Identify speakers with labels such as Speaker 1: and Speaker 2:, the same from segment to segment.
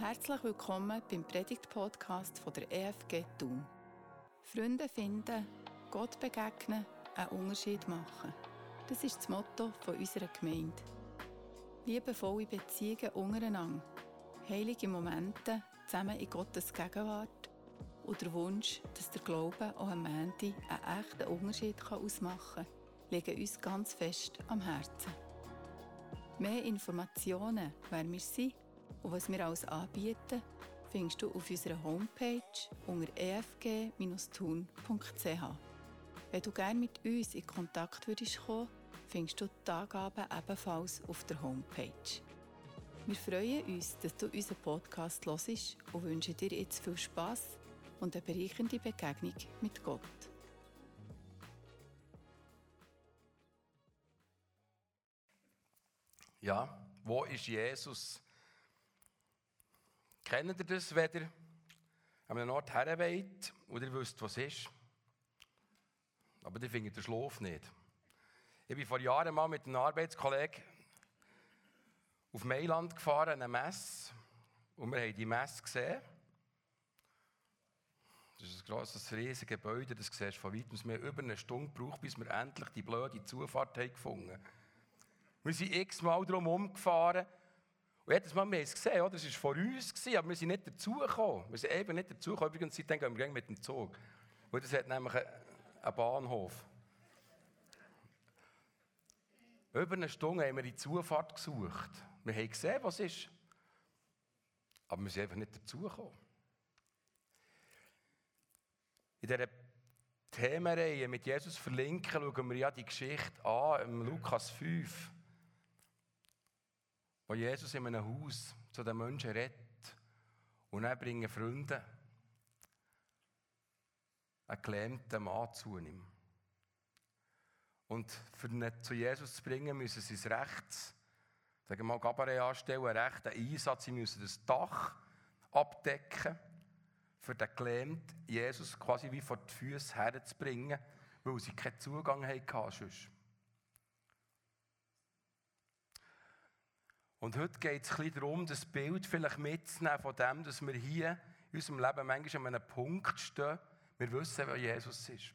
Speaker 1: Herzlich willkommen beim Predigt-Podcast der EFG Thun. Freunde finden, Gott begegnen, einen Unterschied machen. Das ist das Motto unserer Gemeinde. Liebevolle Beziehungen untereinander, heilige Momente zusammen in Gottes Gegenwart und der Wunsch, dass der Glaube auch am Ende einen echten Unterschied ausmachen kann, liegen uns ganz fest am Herzen. Mehr Informationen, wer wir sind und was wir alles anbieten, findest du auf unserer Homepage unter efg-thun.ch. Wenn du gerne mit uns in Kontakt würdest kommen, findest du die Angaben ebenfalls auf der Homepage. Wir freuen uns, dass du unseren Podcast hörst und wünschen dir jetzt viel Spass und eine bereichernde Begegnung mit Gott.
Speaker 2: Ja, wo ist Jesus? Kennt ihr das, wenn ihr an einem Ort herweht und ihr wisst, was ist? Aber ihr findet den Schlaf nicht. Ich bin vor Jahren mal mit einem Arbeitskollegen auf Mailand gefahren, an eine Messe. Und wir haben die Messe gesehen. Das ist ein grosses, riesiges Gebäude, das siehst du von weitem. Wir haben über eine Stunde gebraucht, bis wir endlich die blöde Zufahrt gefunden haben. Wir sind x-mal drum umgefahren. Und jedes Mal, wir haben es gesehen, oder? das war vor uns, gewesen, aber wir sind nicht dazugekommen. Wir sind eben nicht dazugekommen. Übrigens, seitdem gehen wir mit dem Zug. Weil das hat nämlich einen Bahnhof. Über eine Stunde haben wir die Zufahrt gesucht. Wir haben gesehen, was ist. Aber wir sind einfach nicht dazugekommen. In dieser Themenreihe mit Jesus verlinken, schauen wir ja die Geschichte an, im Lukas 5 wo Jesus in einem Haus zu den Menschen redet und dann bringen Freunde einen gelähmten Mann zu ihm. Und für ihn zu Jesus zu bringen, müssen sie es rechts, sagen wir mal, Gabaret anstellen, einen rechten Einsatz. Sie müssen das Dach abdecken, für den gelähmten Jesus quasi wie vor die Füße herzubringen, weil sie keinen Zugang hatten. Sonst. Und heute geht es ein darum, das Bild vielleicht mitzunehmen von dem, dass wir hier in unserem Leben manchmal an einem Punkt stehen, wir wissen, wer Jesus ist.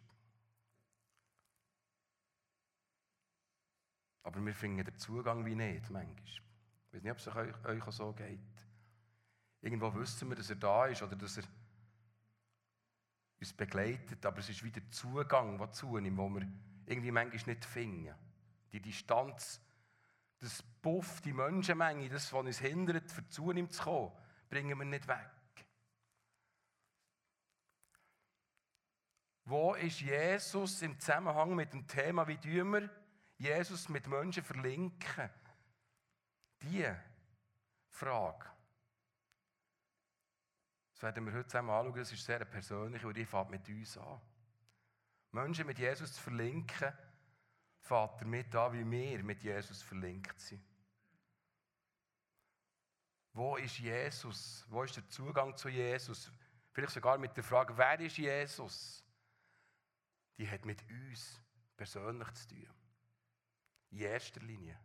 Speaker 2: Aber wir finden den Zugang wie nicht, manchmal. Ich weiß nicht, ob es euch, euch auch so geht. Irgendwo wissen wir, dass er da ist oder dass er uns begleitet, aber es ist wieder der Zugang, der zunimmt, wo wir irgendwie manchmal nicht finden. Die Distanz das Puff, die Menschenmenge, das, was uns hindert, für zu ihm zu kommen, bringen wir nicht weg. Wo ist Jesus im Zusammenhang mit dem Thema, wie tun wir Jesus mit Menschen verlinken? Die Frage. Das werden wir heute zusammen anschauen, das ist sehr persönlich und die fängt mit uns an. Menschen mit Jesus zu verlinken, Vater mit an, wie wir mit Jesus verlinkt sind. Wo ist Jesus? Wo ist der Zugang zu Jesus? Vielleicht sogar mit der Frage, wer ist Jesus? Die hat mit uns persönlich zu tun. In erster Linie.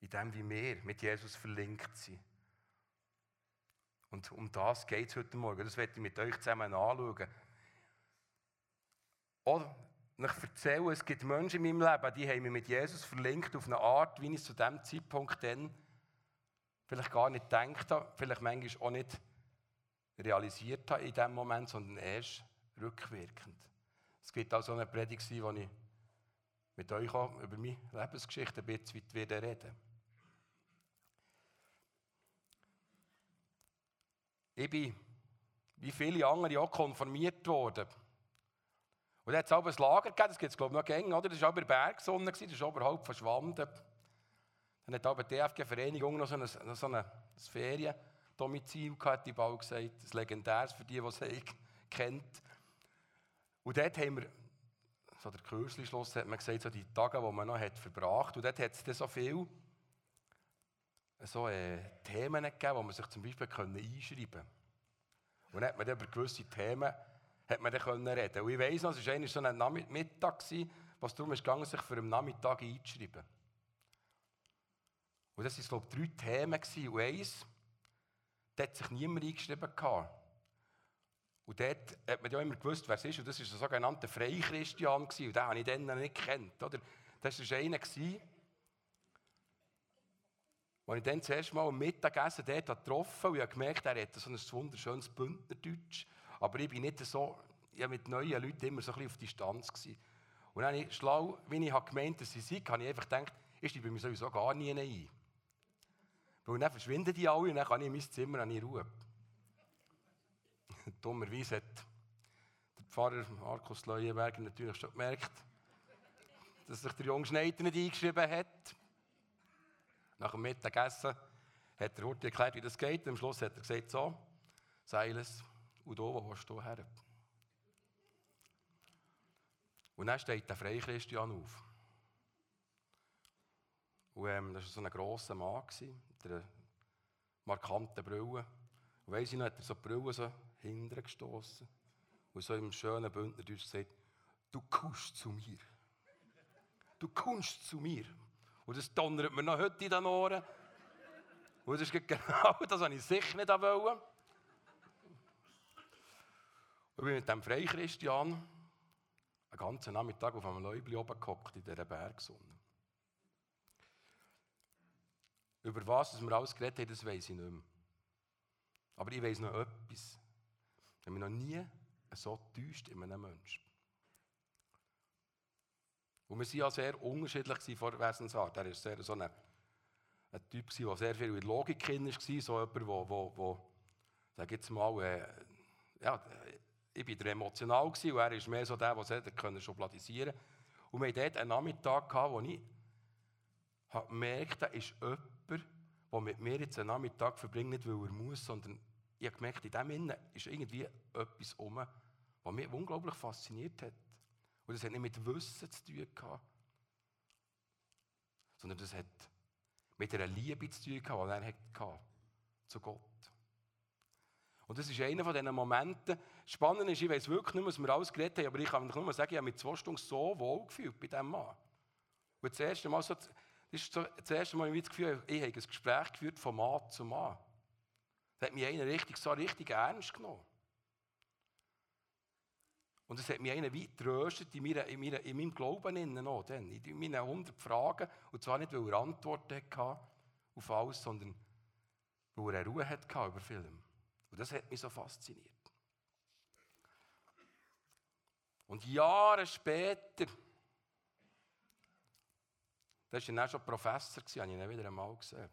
Speaker 2: In dem, wie wir mit Jesus verlinkt sind. Und um das geht es heute Morgen. Das werde ich mit euch zusammen anschauen. Ich erzähle, es gibt Menschen in meinem Leben, die haben mich mit Jesus verlinkt auf eine Art, wie ich es zu dem Zeitpunkt dann vielleicht gar nicht gedacht habe, vielleicht manchmal auch nicht realisiert habe in dem Moment, sondern erst rückwirkend. Es gibt auch so eine Predigt, wo ich mit euch auch über meine Lebensgeschichte ein bisschen wieder reden Ich bin, wie viele andere, auch konformiert worden. Und dann hat es auch ein Lager gegeben, das gibt es glaube ich noch gängig, oder? Das war auch Bergsonne, das ist oberhalb verschwunden. Dann hat aber die DFG-Vereinigung noch so ein, so ein Feriendomizil gehabt, die Bau gesagt, das legendäres für die, die es kennt. Und dort haben wir, so der Kürzli-Schluss hat man gesagt, so die Tage, die man noch hat verbracht. Und dort hat es dann so viele so, äh, Themen gegeben, wo man sich zum Beispiel einschreiben konnte. Und dann hat man dann über gewisse Themen hat man dann können reden. Und ich weiss noch, es war so ein Mittag, wo es darum ging, sich für einen Nachmittag einzuschreiben. Und das waren, glaube ich, drei Themen. Und eins, da hat sich niemand eingeschrieben. Und dort hat man ja immer gewusst, wer es ist. Und das war der sogenannte Freichristian. Und den habe ich dann noch nicht gekannt. Oder? Das war einer, als ich dann das erste Mal am Mittagessen dort getroffen habe, und ich habe gemerkt, er hat so ein wunderschönes Bündnerdeutsch. Aber ich bin nicht so, ich mit neuen Leuten immer so ein auf Distanz. Gewesen. Und dann ich schlau, wie ich habe gemeint, dass sie sind, habe ich einfach gedacht, ich bei mir sowieso gar nie ein. Weil dann verschwinden die alle und dann kann ich in mein Zimmer an Ruhe. Dummerweise hat der Pfarrer Markus Leuenberger natürlich schon gemerkt, dass sich der junge Schneider nicht eingeschrieben hat. Nach dem Mittagessen hat er heute erklärt, wie das geht. Am Schluss hat er gesagt, so, Seiles, und da, wo willst du her? Und dann steht der Freichristian auf. Und ähm, das war so ein grosser Mann mit einer markanten Brille. Und weiss ich noch, hat er so die Brille so hinten gestoßen und so im schönen Bündnerdeutsch gesagt, du kommst zu mir. Du kommst zu mir. Und das donnert mir noch heute in den Ohren. Und das ist genau das, was ich sicher nicht wollte. Ich bin mit dem Freichristian einen ganzen Nachmittag auf einem Läubli oben gehockt in dieser Bergsonne. Über was wir alles geredet haben, das weiß ich nicht mehr. Aber ich weiß noch etwas. Ich habe mich noch nie so täuscht in einem Menschen. Und wir waren ja sehr unterschiedlich von der Wesensart. Er war sehr so ein, ein Typ, der sehr viel mit Logik drin war, so jemand, der, wo, sag jetzt mal, äh, ja, ich war emotional und er ist mehr so der, der es schubladisieren konnte. Und wir hatten dort einen Nachmittag, wo ich gemerkt habe, da ist jemand, der mit mir jetzt einen Nachmittag verbringt, nicht weil er muss, sondern ich habe gemerkt, in dem Innen ist irgendwie etwas um, was mich unglaublich fasziniert hat. Und das hat nicht mit Wissen zu tun gehabt, sondern das hat mit einer Liebe zu tun gehabt, die er hatte zu Gott. Und das ist einer von diesen Momenten. Spannend ist, ich weiß wirklich nicht, was wir alles geredet haben, aber ich kann nur sagen, ich habe mich zwei Stunden so wohl gefühlt bei diesem Mann. Und das erste Mal, so, das ist so, das erste Mal, ich das Gefühl, ich habe ein Gespräch geführt von Mann zu Mann. Da hat mich einer richtig, so richtig ernst genommen. Und es hat mich einer weit tröstet in, meiner, in, meiner, in meinem Glauben noch, dann, in meinen 100 Fragen. Und zwar nicht, weil er Antworten hatte auf alles, sondern weil er Ruhe hatte über Film. Und das hat mich so fasziniert. Und Jahre später, da war er schon Professor, habe ich ihn wieder einmal gesehen.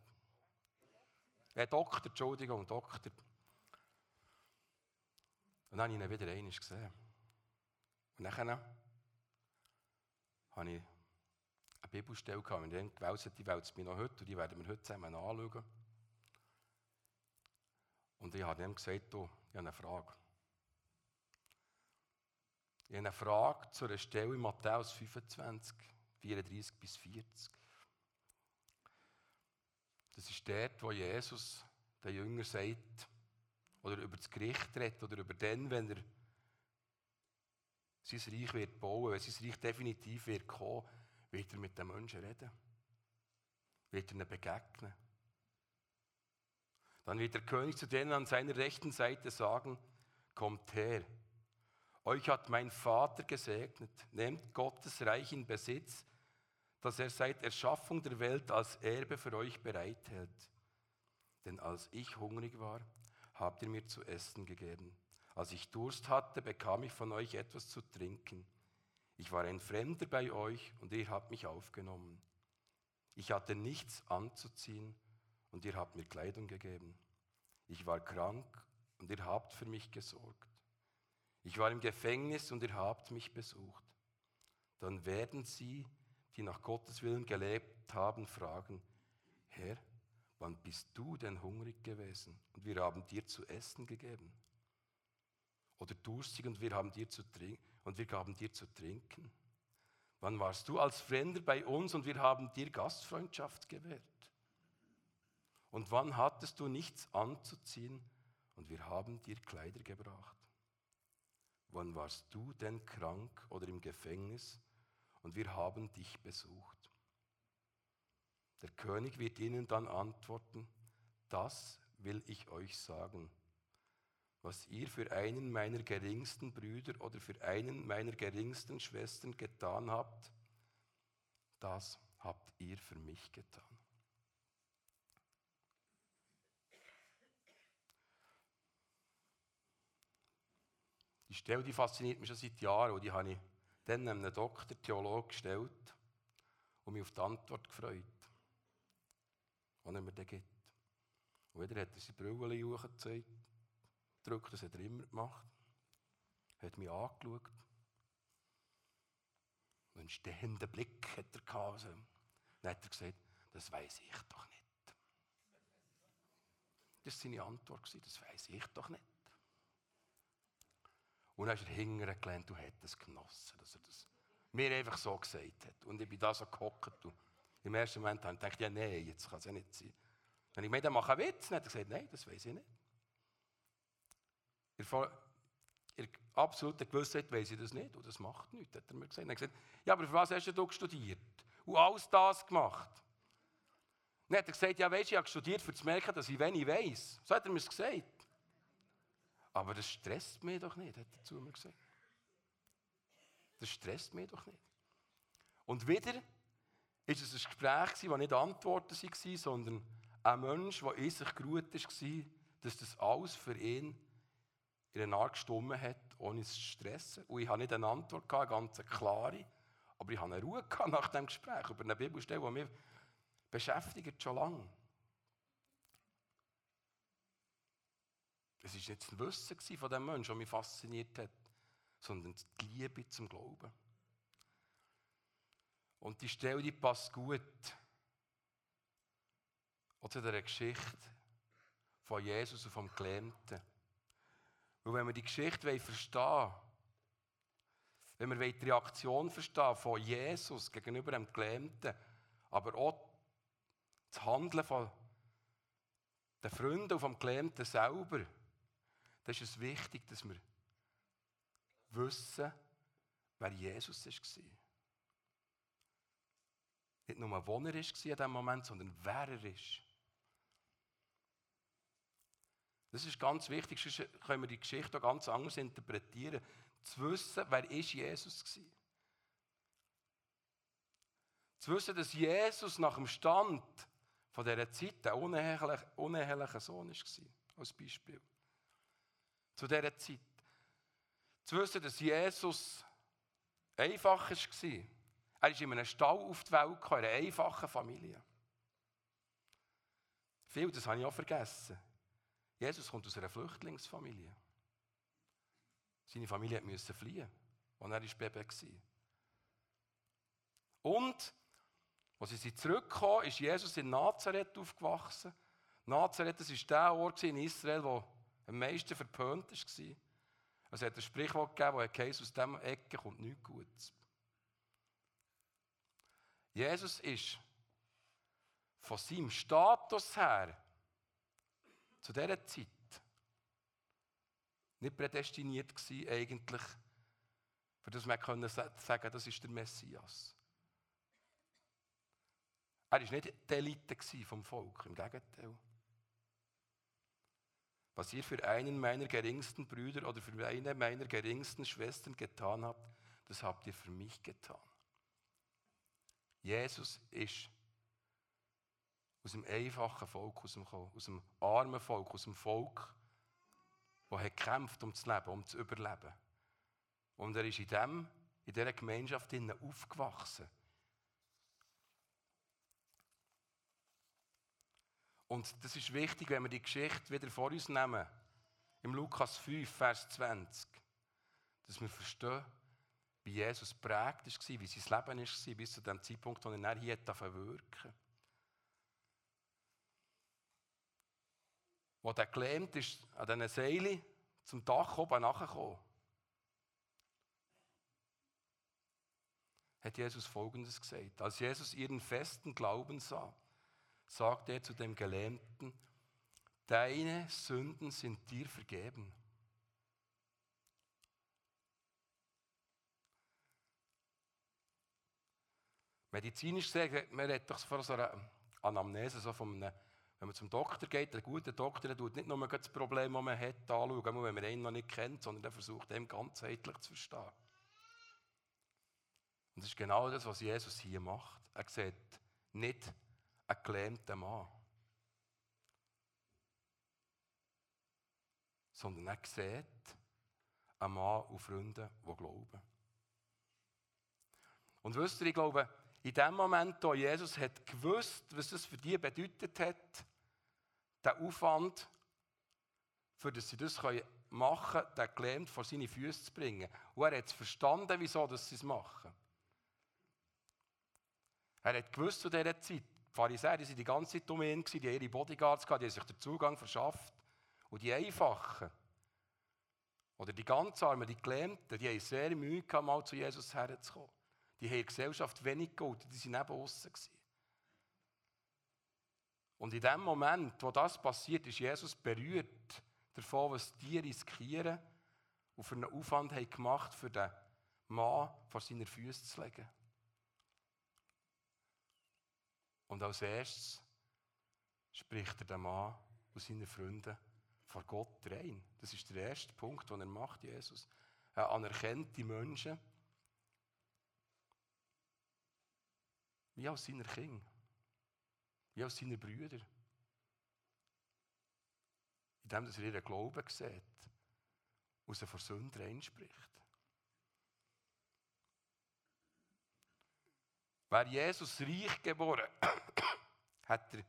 Speaker 2: Äh, Doktor, Entschuldigung, Doktor. Und dann habe ich ihn wieder einmal gesehen. Und dann habe ich eine Bibelstelle gehabt, und dann gewählt, die wählt es mir noch heute, und die werden wir heute zusammen anschauen. Und ich habe ihm gesagt, du, ich habe eine Frage. Ich habe eine Frage zu einer Stelle in Matthäus 25, 34 bis 40. Das ist dort, wo Jesus den Jünger sagt, oder über das Gericht redet, oder über den, wenn er sein Reich wird bauen, wenn sein Reich definitiv wird kommen, wird er mit den Menschen reden. Wird er ihnen begegnen. Dann wird der König zu denen an seiner rechten Seite sagen, kommt her. Euch hat mein Vater gesegnet. Nehmt Gottes Reich in Besitz, das er seit Erschaffung der Welt als Erbe für euch bereithält. Denn als ich hungrig war, habt ihr mir zu essen gegeben. Als ich Durst hatte, bekam ich von euch etwas zu trinken. Ich war ein Fremder bei euch und ihr habt mich aufgenommen. Ich hatte nichts anzuziehen und ihr habt mir Kleidung gegeben. Ich war krank und ihr habt für mich gesorgt. Ich war im Gefängnis und ihr habt mich besucht. Dann werden sie, die nach Gottes Willen gelebt haben, fragen, Herr, wann bist du denn hungrig gewesen und wir haben dir zu essen gegeben? Oder durstig und wir haben dir zu trinken und wir gaben dir zu trinken? Wann warst du als Fremder bei uns und wir haben dir Gastfreundschaft gewährt? Und wann hattest du nichts anzuziehen und wir haben dir Kleider gebracht? Wann warst du denn krank oder im Gefängnis und wir haben dich besucht? Der König wird ihnen dann antworten, das will ich euch sagen. Was ihr für einen meiner geringsten Brüder oder für einen meiner geringsten Schwestern getan habt, das habt ihr für mich getan. Die Stelle die fasziniert mich schon seit Jahren und die habe ich dann einem Doktor, Theologen gestellt und mich auf die Antwort gefreut, die er mir dann gibt. Und wieder hat er seine Brille hochgezeigt, gedrückt, das hat er immer gemacht, hat mich angeschaut. Einen stehenden Blick hat er gehabt. Also, dann hat er gesagt, das weiß ich doch nicht. Das war seine Antwort, das weiß ich doch nicht. Und dann ist er hinterher gelernt hat es genossen, dass er das mir einfach so gesagt hat. Und ich bin da so gehockt und im ersten Moment habe ich gedacht, ja nein, jetzt kann es ja nicht sein. Wenn ich mir dann mache einen Witz, dann hat er gesagt, nein, das weiß ich nicht. In der absoluten Gewissheit weiß ich das nicht und das macht nichts, hat er mir gesagt. Er hat gesagt, ja, aber für was hast du studiert? Und alles das gemacht. Dann hat er gesagt, ja, weißt du, ich habe studiert, um zu merken, dass ich wenig weiß. So hat er mir gesagt. Aber das stresst mich doch nicht, hat er zu mir gesagt. Das stresst mich doch nicht. Und wieder war es ein Gespräch, das nicht Antworten waren, sondern ein Mensch, der in sich geruht war, dass das alles für ihn in einer Art gestummen hat, ohne zu stressen. Und ich hatte nicht eine Antwort, eine ganz klare, aber ich hatte eine Ruhe nach dem Gespräch über eine Bibelstelle, die mich beschäftigt schon lange. Es war nicht das Wissen von dem Menschen, das mich fasziniert hat, sondern die Liebe zum Glauben. Und die Stelle die passt gut zu dieser Geschichte von Jesus und vom Gelähmten. Weil wenn wir die Geschichte verstehen wollen, wenn wir die Reaktion verstehen von Jesus gegenüber dem Gelähmten, aber auch das Handeln von den Freunden und vom Gelähmten selber, dann ist es wichtig, dass wir wissen, wer Jesus war. Nicht nur, wo er war in diesem Moment, sondern wer er ist. Das ist ganz wichtig, sonst können wir die Geschichte auch ganz anders interpretieren. Zu wissen, wer ist Jesus war. Zu wissen, dass Jesus nach dem Stand von dieser Zeit ein unehelicher, uneheliche Sohn war, als Beispiel. Zu dieser Zeit. Zu wissen, dass Jesus einfach war. Er ist in einem Stall auf die Welt gekommen, in einer einfachen Familie. Viel, das habe ich auch vergessen. Jesus kommt aus einer Flüchtlingsfamilie. Seine Familie musste fliehen, als er Baby war. Und, als sie sind zurückgekommen, ist Jesus in Nazareth aufgewachsen. Nazareth das war der Ort in Israel, der am meisten verpönt war. Es hat ein Sprichwort gegeben, das heisst, aus dieser Ecke kommt nichts Gutes. Jesus ist von seinem Status her zu dieser Zeit nicht prädestiniert gewesen, eigentlich, für das man können sagen, das ist der Messias. Er war nicht die Elite vom Volk, im Gegenteil. Was ihr für einen meiner geringsten Brüder oder für eine meiner geringsten Schwestern getan habt, das habt ihr für mich getan. Jesus ist aus dem einfachen Volk aus dem, aus dem armen Volk, aus dem Volk, das gekämpft um zu leben, um zu überleben. Und er ist in, dem, in dieser Gemeinschaft aufgewachsen. Und das ist wichtig, wenn wir die Geschichte wieder vor uns nehmen, im Lukas 5, Vers 20, dass wir verstehen, wie Jesus prägt war, wie sein Leben war, bis zu dem Zeitpunkt, wo er hier wirken. Wo er gelähmt ist, an diesen Seilen zum Dach oben nachgekommen, hat Jesus Folgendes gesagt. Als Jesus ihren festen Glauben sah, sagte er zu dem Gelähmten, deine Sünden sind dir vergeben. Medizinisch gesagt, man redet doch von so einer Anamnese so von einem, wenn man zum Doktor geht, der gute Doktor der tut nicht nur das Problem, das man hat, anschauen, wenn man einen noch nicht kennt, sondern der versucht, dem ganzheitlich zu verstehen. Und das ist genau das, was Jesus hier macht. Er sieht nicht einen gelähmten Mann, sondern er sieht einen Mann und Freunde, die glauben. Und wisst ihr, ich glaube, in dem Moment, wo Jesus hat gewusst, was das für die bedeutet hat, der Aufwand, für dass sie das machen können, den gelähmt vor seine Füße zu bringen. Und er hat verstanden, wieso sie es machen. Er hat gewusst zu dieser Zeit, die Pharisäer die waren die ganze Zeit um ihn, die haben ihre Bodyguards die haben sich den Zugang verschafft. Und die Einfachen, oder die ganz Armen, die Gelähmten, die haben sehr Mühe gehabt, mal zu Jesus herzukommen. Die haben in Gesellschaft wenig geholfen, die waren neben aussen. Und in dem Moment, wo das passiert, ist Jesus berührt davon, was die riskieren und für einen Aufwand haben gemacht für den Mann vor seiner Füße zu legen. Und als erstes spricht er den Mann und seine Freunde vor Gott rein. Das ist der erste Punkt, den er macht, Jesus. Er anerkennt die Menschen wie als seiner Kinder, wie als seine Brüder. Indem er ihren Glauben sieht und sie vor Sünden reinspricht. Wäre Jesus reich geboren, hat er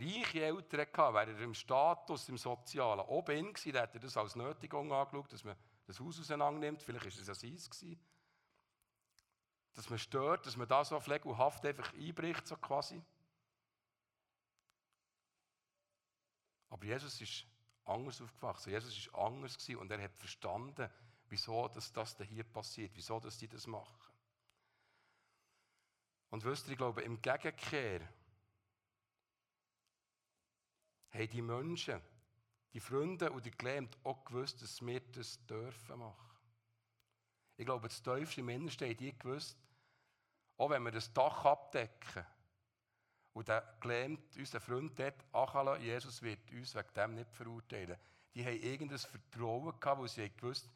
Speaker 2: reiche Eltern gehabt, wäre er im Status, im Sozialen oben gewesen, dann hätte er das als Nötigung angeschaut, dass man das Haus auseinander nimmt. Vielleicht war es ja seins gewesen. Dass man stört, dass man da so pflegelhaft einfach einbricht, so quasi. Aber Jesus ist anders aufgewachsen. Jesus ist anders gewesen und er hat verstanden, wieso dass das hier passiert, wieso dass die das machen. Und wisst ihr, ich glaube, im Gegenkehr haben die Menschen, die Freunde und die Gelähmten auch gewusst, dass wir das dürfen machen. Ich glaube, das tiefste im Innersten haben die gewusst, auch wenn wir das Dach abdecken und der Gelähmt, unser Freund dort anlassen, Jesus wird uns wegen dem nicht verurteilen. Die haben irgendein Vertrauen gehabt, weil sie gewusst,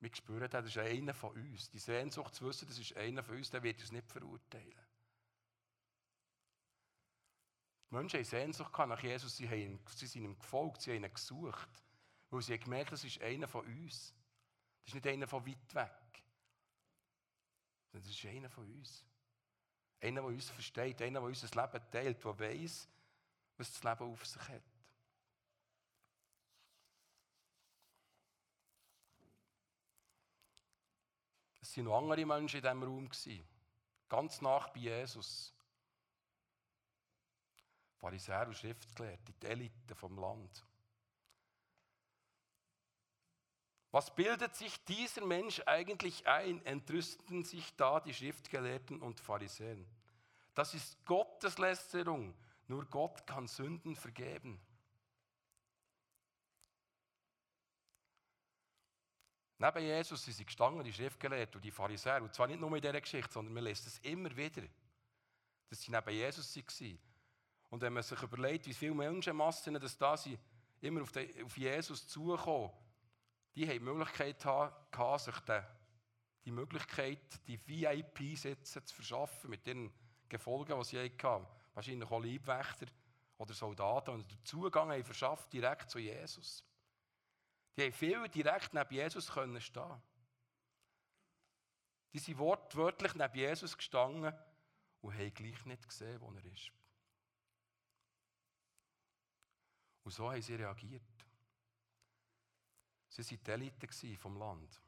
Speaker 2: wir spüren, das ist einer von uns. Die Sehnsucht zu wissen, das ist einer von uns, der wird uns nicht verurteilen. Die Menschen haben Sehnsucht nach Jesus, sie, haben, sie sind ihm gefolgt, sie haben ihn gesucht. Weil sie haben gemerkt, das ist einer von uns. Das ist nicht einer von weit weg. Sondern das ist einer von uns. Einer, der uns versteht, einer, der unser Leben teilt, der weiß, was das Leben auf sich hat. Es waren noch andere Menschen in diesem Raum. Ganz nach bei Jesus. Pharisäer und Schriftgelehrte, die Elite vom Land. Was bildet sich dieser Mensch eigentlich ein, entrüsten sich da die Schriftgelehrten und Pharisäer. Das ist Gotteslästerung. Nur Gott kann Sünden vergeben. Neben Jesus sind sie gestanden, die Schriftgelehrten und die Pharisäer. Und zwar nicht nur in dieser Geschichte, sondern man lässt es immer wieder, dass sie neben Jesus waren. Und wenn man sich überlegt, wie viele Menschenmassen das da sind, immer auf, den, auf Jesus zukommen, die haben die Möglichkeit gehabt, sich den, die Möglichkeit, die VIP-Sitze zu verschaffen mit den Gefolgen, die sie hatten. Wahrscheinlich auch Leibwächter oder Soldaten, und den Zugang haben verschafft direkt zu Jesus. Die haben viel direkt neben Jesus können stehen. Die sind wortwörtlich neben Jesus gestanden und haben gleich nicht gesehen, wo er ist. Und so haben sie reagiert. Sie waren die Elite vom Land.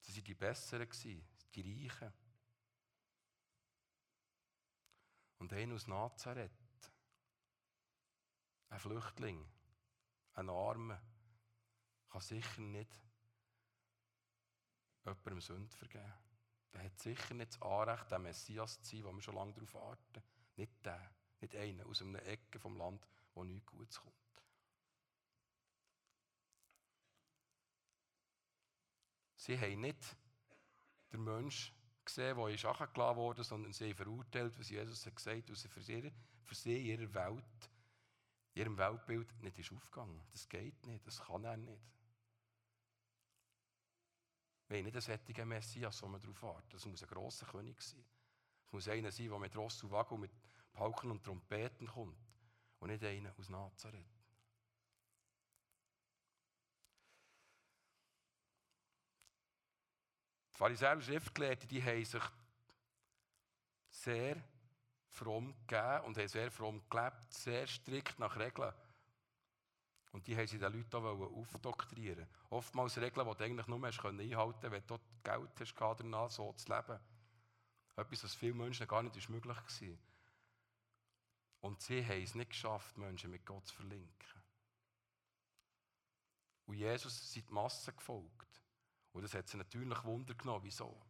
Speaker 2: Sie waren die Besseren, die Reichen. Und einer aus Nazareth, ein Flüchtling, ein Armer, kann sicher nicht jemandem Sünde vergeben. Der hat sicher nicht das Anrecht, der Messias zu sein, wo wir schon lange darauf warten. Nicht der, nicht einer aus einer Ecke vom Land, wo nichts Gutes kommt. Sie haben nicht den Menschen gesehen, die ist angelassen worden, sondern sie verurteilt, was Jesus hat gesagt, was für sie, für sie ihrer Welt, ihrem Weltbild nicht ist aufgegangen. Das geht nicht, das kann er nicht. Wir nicht einen sättigen Messias, wo man darauf warten. Das muss ein grosser König sein. Es muss einer sein, der mit Ross und Wagen, mit Pauken und Trompeten kommt. Und nicht einer aus Nazareth. Die Pharisäer und Schriftgelehrten, die haben sich sehr fromm gegeben und haben sehr fromm gelebt, sehr strikt nach Regeln. Und die haben sie den Leuten auch aufdoktrieren Oftmals Regeln, die du eigentlich nur hast einhalten konntest, wenn du Geld hast, danach so zu leben. Etwas, was vielen Menschen gar nicht möglich war. Und sie haben es nicht geschafft, Menschen mit Gott zu verlinken. Und Jesus sind die Massen gefolgt. Und das hat sie natürlich Wunder genommen. Wieso?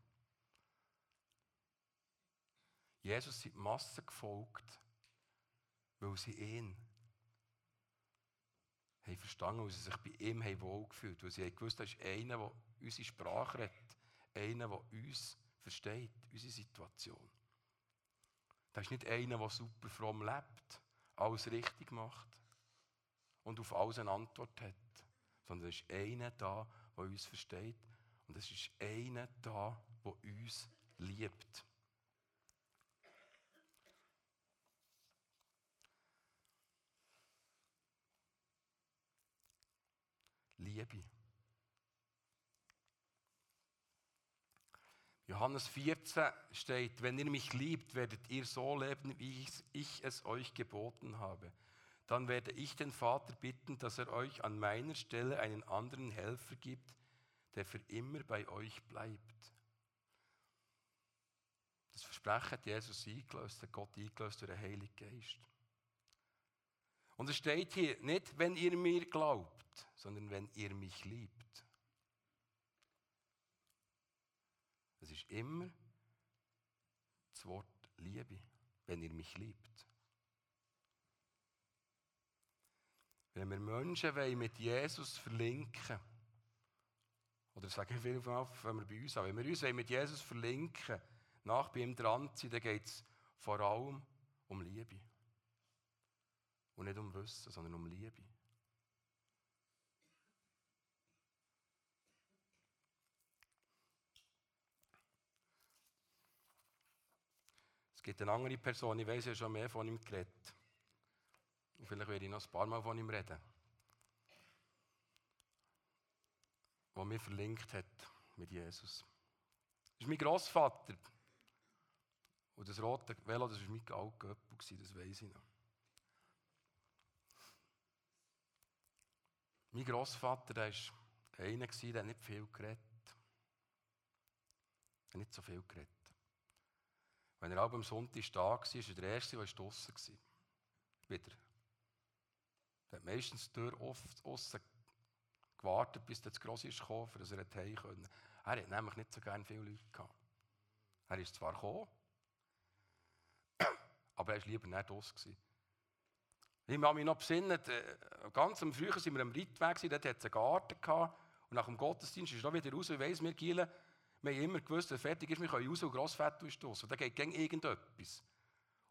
Speaker 2: Jesus sind die Massen gefolgt, weil sie ihn haben verstanden, weil sie sich bei ihm haben wohlgefühlt Weil sie haben gewusst, das ist einer, der unsere Sprache redet. Einer, der uns versteht, unsere Situation. Das ist nicht einer, der super fromm lebt, alles richtig macht und auf alles eine Antwort hat. Sondern es ist einer da, der uns versteht. Und es ist einer da, der uns liebt. Liebe. Johannes 14 steht, wenn ihr mich liebt, werdet ihr so leben, wie ich es euch geboten habe. Dann werde ich den Vater bitten, dass er euch an meiner Stelle einen anderen Helfer gibt, der für immer bei euch bleibt. Das Versprechen hat Jesus eingelöst, hat Gott eingelöst durch den Heiligen Geist. Und es steht hier nicht, wenn ihr mir glaubt, sondern wenn ihr mich liebt. Es ist immer das Wort Liebe, wenn ihr mich liebt. Wenn wir Menschen mit Jesus verlinken oder sagen viel wenn wir bei uns haben, wenn wir uns mit Jesus verlinken nach bei ihm dran sind, dann geht es vor allem um Liebe. Und nicht um Wissen, sondern um Liebe. Es gibt eine andere Person, ich weiß ja schon mehr von ihm geredet. Und vielleicht werde ich noch ein paar Mal von ihm reden. Der mich verlinkt hat mit Jesus. Das ist mein Großvater. Und das rote Velo, das war mein alter Göppel, das weiß ich noch. Mein Großvater war einer, der nicht viel geredet hat. Nicht so viel geredet. Wenn er auch am Sonntag da war, war er der Erste, der draußen war. Wieder. Er hat meistens die Tür oft aussen gewartet, bis das Grosse ist gekommen, dass er heim konnte. Er hat nämlich nicht so gerne viele Leute gehabt. Er ist zwar gekommen, aber er war lieber nicht draußen. Ich habe mich noch besinnen, äh, ganz am Frühjahr waren wir am Rittweg, dort hatte es einen Garten und nach dem Gottesdienst ist er wieder raus, ich weiss, wir Gielen, wir haben immer gewusst, wenn fertig ist, wir können raus und Grossfett stoßen. Und dann geht gegen irgendetwas.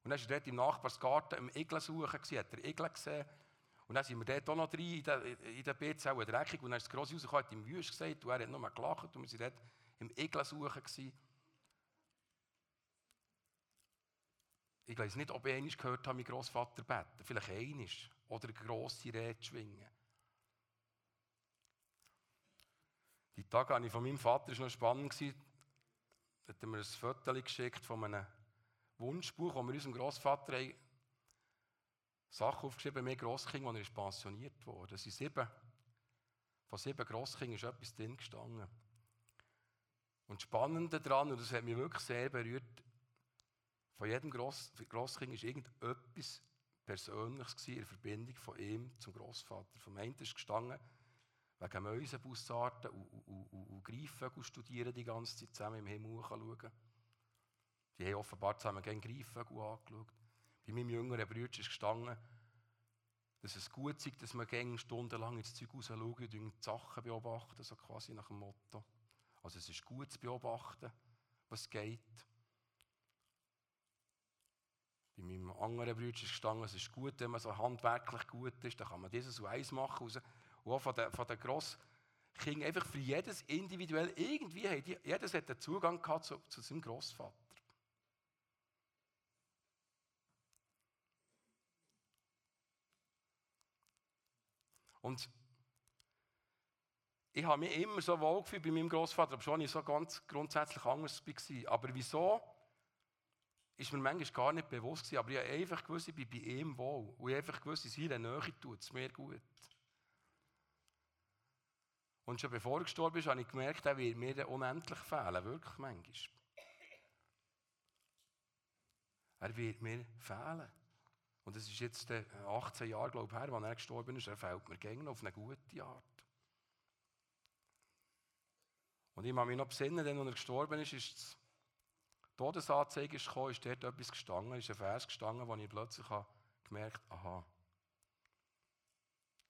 Speaker 2: Und dann war er dort im Nachbarsgarten im Igel suchen, hat er Igel gesehen. Und dann sind wir dort auch noch drin, in der, in der dreckig. Und dann ist das Grosse rausgekommen, hat ihm Wüst gesagt, und er hat nur gelacht. Und wir waren dort im Igel suchen. Ich weiß nicht, ob ich einmal gehört habe, mein Grossvater beten. Vielleicht einmal. Oder eine grosse Rede schwingen. Die Tage habe ich von meinem Vater, war noch spannend, da hat er mir ein Foto geschickt von einem Wunschbuch, wo wir unserem Grossvater haben Sachen aufgeschrieben, mehr Grosskind, als er ist pensioniert wurde. sind sieben, von sieben Grosskindern ist etwas drin gestanden. Und das Spannende daran, und das hat mich wirklich sehr berührt, von jedem Gross, Grosskind war irgendetwas Persönliches in Verbindung von ihm zum Grossvater. Vom einen ist gestanden, wegen Mäusebussarten und, und, und, und Greifvögel studieren die ganze Zeit zusammen im Himmel schauen. Die haben offenbar zusammen gegen Greifvögel angeschaut. Bei meinem jüngeren Bruder ist gestanden, dass es gut ist, dass man gegen stundenlang ins Zeug raus schaut und die Sachen beobachten, so quasi nach dem Motto. Also es ist gut zu beobachten, was geht. Bei meinem anderen Bruder ist gestanden, es ist gut, wenn man so handwerklich gut ist, dann kann man dieses und eins machen. Und auch von den, von den Grosskindern, einfach für jedes individuell, irgendwie hat jedes hat einen Zugang gehabt zu, zu seinem Grossvater. Und ich habe mich immer so wohl gefühlt bei meinem Großvater, obwohl ich so ganz grundsätzlich anders war. Aber wieso? Ist mir manchmal gar nicht bewusst gewesen. Aber ich habe einfach gewusst, ich bin bei ihm wohl. Und ich habe einfach gewusst, in seiner Nähe tut es mir gut. Und schon bevor er gestorben ist, habe ich gemerkt, er wird mir unendlich fehlen. Wirklich manchmal. Er wird mir fehlen. Und es ist jetzt 18 Jahre, glaube ich, her, als er gestorben ist. Er fehlt mir gerne auf eine gute Art. Und ich kann mich noch besinnen, als er gestorben ist, ist die Todesanzeige gekommen, ist dort etwas gestanden, ist ein Vers gestanden, wo ich plötzlich gemerkt habe, aha.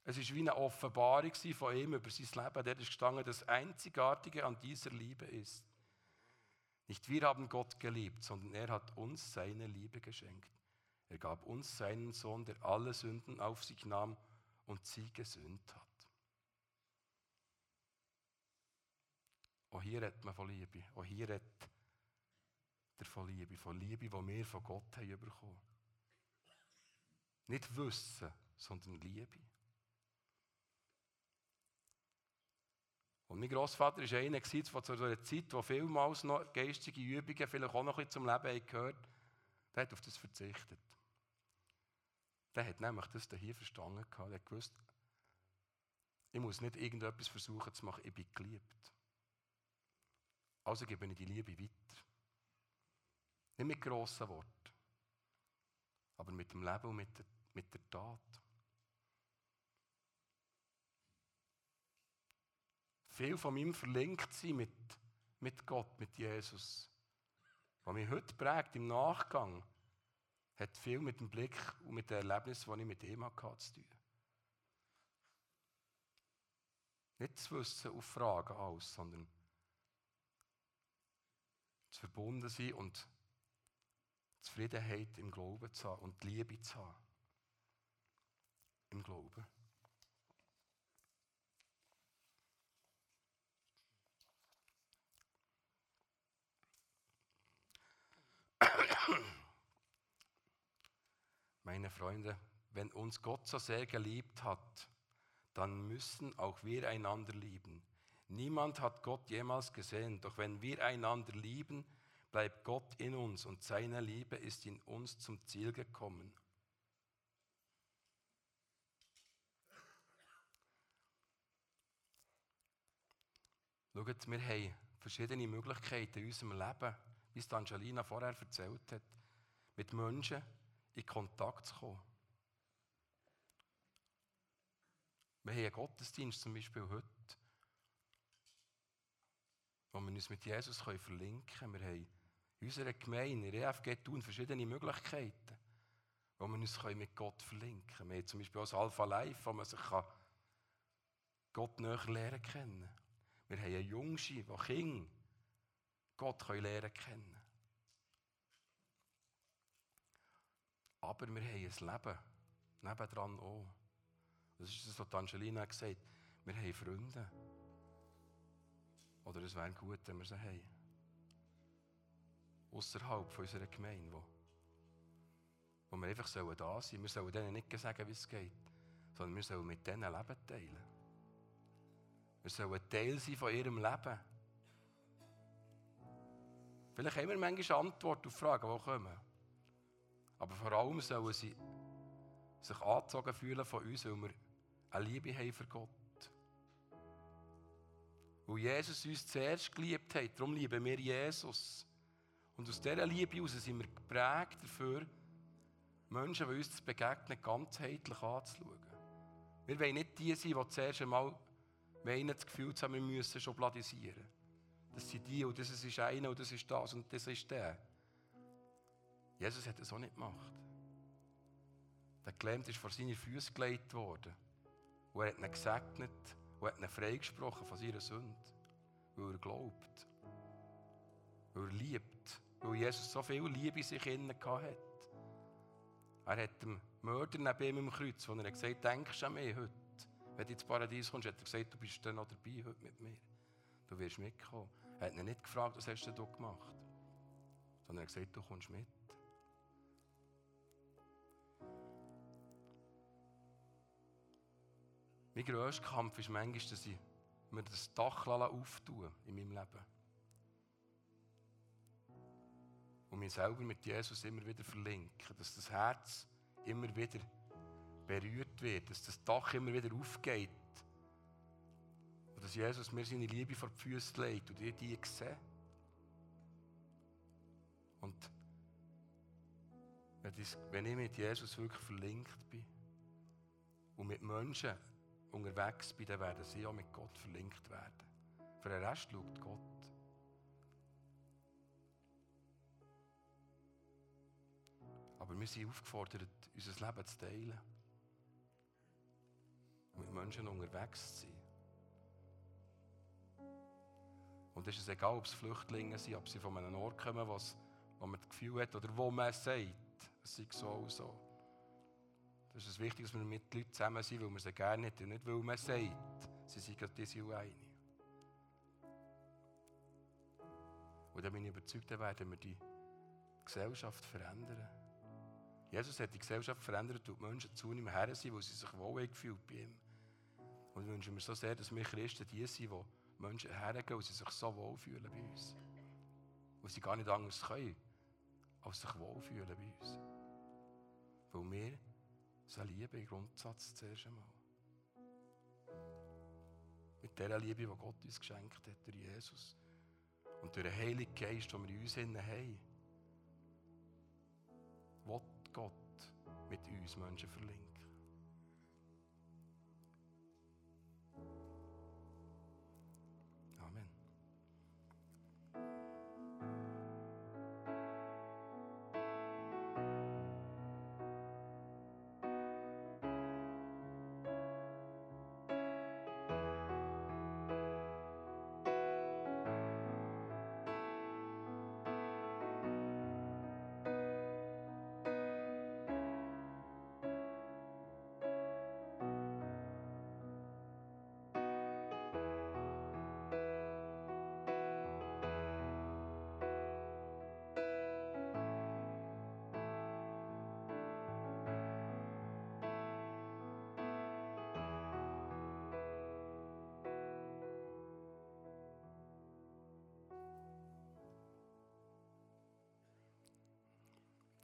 Speaker 2: Es war wie eine Offenbarung von ihm über sein Leben. Dort ist gestanden, das Einzigartige an dieser Liebe ist. Nicht wir haben Gott geliebt, sondern er hat uns seine Liebe geschenkt. Er gab uns seinen Sohn, der alle Sünden auf sich nahm und sie gesühnt hat. Auch hier redet man von Liebe. Auch hier redet er von Liebe. Von Liebe, die wir von Gott haben bekommen. Nicht Wissen, sondern Liebe. Und mein Großvater war einer, der zu einer Zeit, wo vielmals noch geistige Übungen vielleicht auch noch ein zum Leben gehört der hat auf das verzichtet. Der hat nämlich das hier verstanden. Der hat gewusst, ich muss nicht irgendetwas versuchen zu machen, ich bin geliebt. Also gebe ich die Liebe weiter. Nicht mit grossen Worten, aber mit dem Leben und mit der, mit der Tat. Viel von meinem verlinkt sein mit, mit Gott, mit Jesus, was mich heute prägt im Nachgang, hat viel mit dem Blick und mit dem Erlebnis, das ich mit ihm hatte, zu tun. Nicht zu wissen auf Fragen aus, sondern zu verbunden sein und Zufriedenheit im Glauben zu haben und Liebe zu haben. Im Glauben. Meine Freunde, wenn uns Gott so sehr geliebt hat, dann müssen auch wir einander lieben. Niemand hat Gott jemals gesehen, doch wenn wir einander lieben, bleibt Gott in uns und seine Liebe ist in uns zum Ziel gekommen. Schaut, wir haben verschiedene Möglichkeiten in unserem Leben, wie es Angelina vorher erzählt hat, mit Menschen in Kontakt zu kommen. Wir haben einen Gottesdienst zum Beispiel heute wo wir uns mit Jesus verlinken können. Wir haben in unserer Gemeinde, in der EFG tun verschiedene Möglichkeiten, wo wir uns mit Gott verlinken können. Wir haben zum Beispiel auch Alpha Life, wo man sich Gott näher lernen kann. Wir haben einen Jungschi, der Kinder Gott lernen können. Aber wir haben ein Leben, nebendran auch. Das ist das, was Angelina gesagt hat. Wir haben Freunde. Oder es wäre gut, wenn wir sie haben. Außerhalb unserer Gemeinde, wo, wo wir einfach sollen da sein sollen. Wir sollen denen nicht sagen, wie es geht, sondern wir sollen mit denen Leben teilen. Wir sollen Teil sein von ihrem Leben. Vielleicht haben wir manchmal Antworten auf Fragen, die kommen. Aber vor allem sollen sie sich angezogen fühlen von uns, weil wir eine Liebe haben für Gott. Weil Jesus uns zuerst geliebt hat, darum lieben wir Jesus. Und aus dieser Liebe heraus sind wir geprägt dafür, Menschen, die uns zu begegnen, ganzheitlich anzuschauen. Wir wollen nicht die sein, die zuerst einmal meinen, das Gefühl haben, wir müssen schubladisieren. Das sind die und das ist einer und das ist das und das ist der. Jesus hat das auch nicht gemacht. Der Gelähmte ist vor seine Füße gelegt worden. Und er hat ihn gesegnet und hat ihn freigesprochen von seiner Sünde, weil er glaubt. Weil er liebt. Weil Jesus so viel Liebe in sich hatte. Er hat dem Mörder neben ihm im Kreuz, wo er gesagt hat, denkst an mich heute? Wenn du ins Paradies kommst, hat er gesagt, du bist dann noch dabei heute mit mir. Du wirst mitkommen. Er hat ihn nicht gefragt, was hast du gemacht? Sondern er hat gesagt, du kommst mit. Mein grösster Kampf ist manchmal, dass ich mir das Dach auftue in meinem Leben. Und mich selber mit Jesus immer wieder verlinken. Dass das Herz immer wieder berührt wird. Dass das Dach immer wieder aufgeht. Und dass Jesus mir seine Liebe vor die Füße legt und ich die sehe. Und wenn ich mit Jesus wirklich verlinkt bin und mit Menschen unterwegs bin, dann werden sie auch mit Gott verlinkt werden. Für den Rest schaut Gott. Aber wir sind aufgefordert, unser Leben zu teilen. Und mit Menschen unterwegs zu sein. Und es ist egal, ob es Flüchtlinge sind, ob sie von einem Ort kommen, wo man das Gefühl hat, oder wo man sagt, es sei so und so. Das ist wichtig, dass wir mit Leuten zusammen sind, weil wir sie gerne hätten, nicht weil man sagt, sie sind gerade diese eine. Und dann bin ich überzeugt, dann werden wir die Gesellschaft verändern. Jesus hat die Gesellschaft verändert und die Menschen zu ihm her sind, weil sie sich wohl gefühlt bei ihm. Und ich wünsche mir so sehr, dass wir Christen die sind, die Menschen hergehen und sie sich so wohlfühlen bei uns. Weil sie gar nicht anders können, als sich wohlfühlen bei uns. Weil wir so Liebe im Grundsatz zuerst einmal. Mit der Liebe, die Gott uns geschenkt hat, durch Jesus. Und durch den Heiligen Geist, den wir in uns haben, will Gott mit uns Menschen verlinken.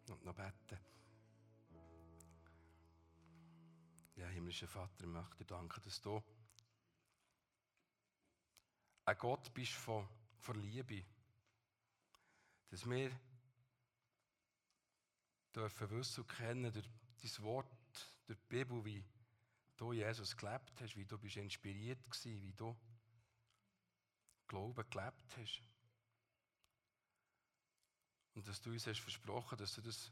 Speaker 2: Und noch beten. Ja, himmlischer Vater, ich möchte dir danken, dass du ein Gott bist von, von Liebe. Dass wir dürfen wissen und kennen durch dein Wort, durch die Bibel, wie du Jesus gelebt hast, wie du bist inspiriert warst, wie du Glauben gelebt hast. Und dass du uns hast versprochen, dass du das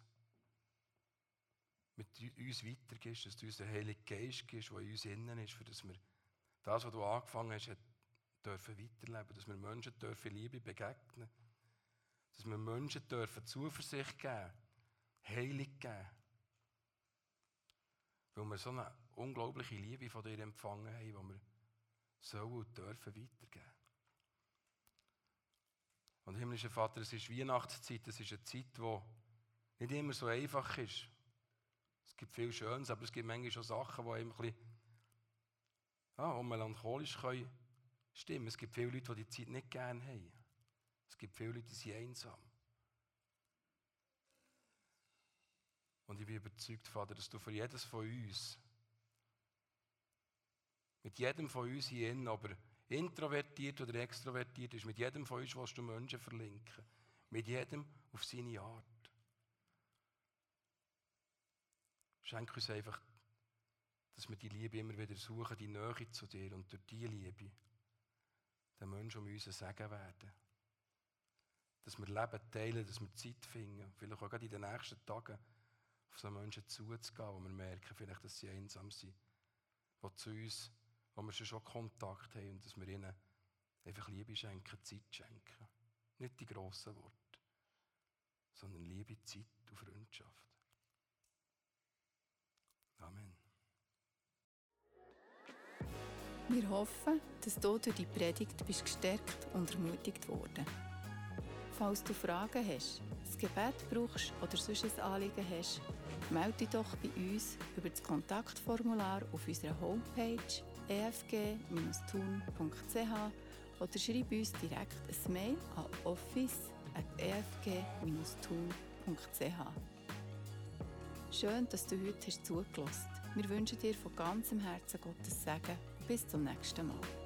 Speaker 2: mit uns weitergibst, dass du uns den Heiligen Geist gibst, der in uns innen ist, für dass wir das, was du angefangen hast, dürfen weiterleben, dass wir Menschen dürfen Liebe begegnen, dass wir Menschen dürfen Zuversicht geben, Heilig geben, weil wir so eine unglaubliche Liebe von dir empfangen haben, die wir sollen und dürfen weitergeben. Und himmlischer Vater, es ist Weihnachtszeit, es ist eine Zeit, die nicht immer so einfach ist. Es gibt viel Schönes, aber es gibt manchmal schon Sachen, die einem ein bisschen ja, melancholisch können stimmen. Es gibt viele Leute, die die Zeit nicht gerne haben. Es gibt viele Leute, die sind einsam. Und ich bin überzeugt, Vater, dass du für jedes von uns, mit jedem von uns hier, aber introvertiert oder extrovertiert ist, mit jedem von uns willst du Menschen verlinken. Mit jedem auf seine Art. Schenk uns einfach, dass wir die Liebe immer wieder suchen, die Nähe zu dir und durch diese Liebe den Menschen um uns sagen werden. Dass wir Leben teilen, dass wir Zeit finden, vielleicht auch gerade in den nächsten Tagen auf so Menschen zuzugehen, wo wir merken, vielleicht, dass sie einsam sind, die zu uns wo wir schon Kontakt haben und dass wir ihnen einfach Liebe schenken, Zeit schenken. Nicht die grossen Worte, sondern Liebe, Zeit und Freundschaft. Amen.
Speaker 1: Wir hoffen, dass du durch die Predigt bist gestärkt und ermutigt worden. Falls du Fragen hast, das Gebet brauchst oder sonst ein Anliegen hast, melde dich doch bei uns über das Kontaktformular auf unserer Homepage efg-tun.ch oder schreib uns direkt ein Mail an office.efg-tun.ch. Schön, dass du heute hast zugelassen hast. Wir wünschen dir von ganzem Herzen Gottes Segen. Bis zum nächsten Mal.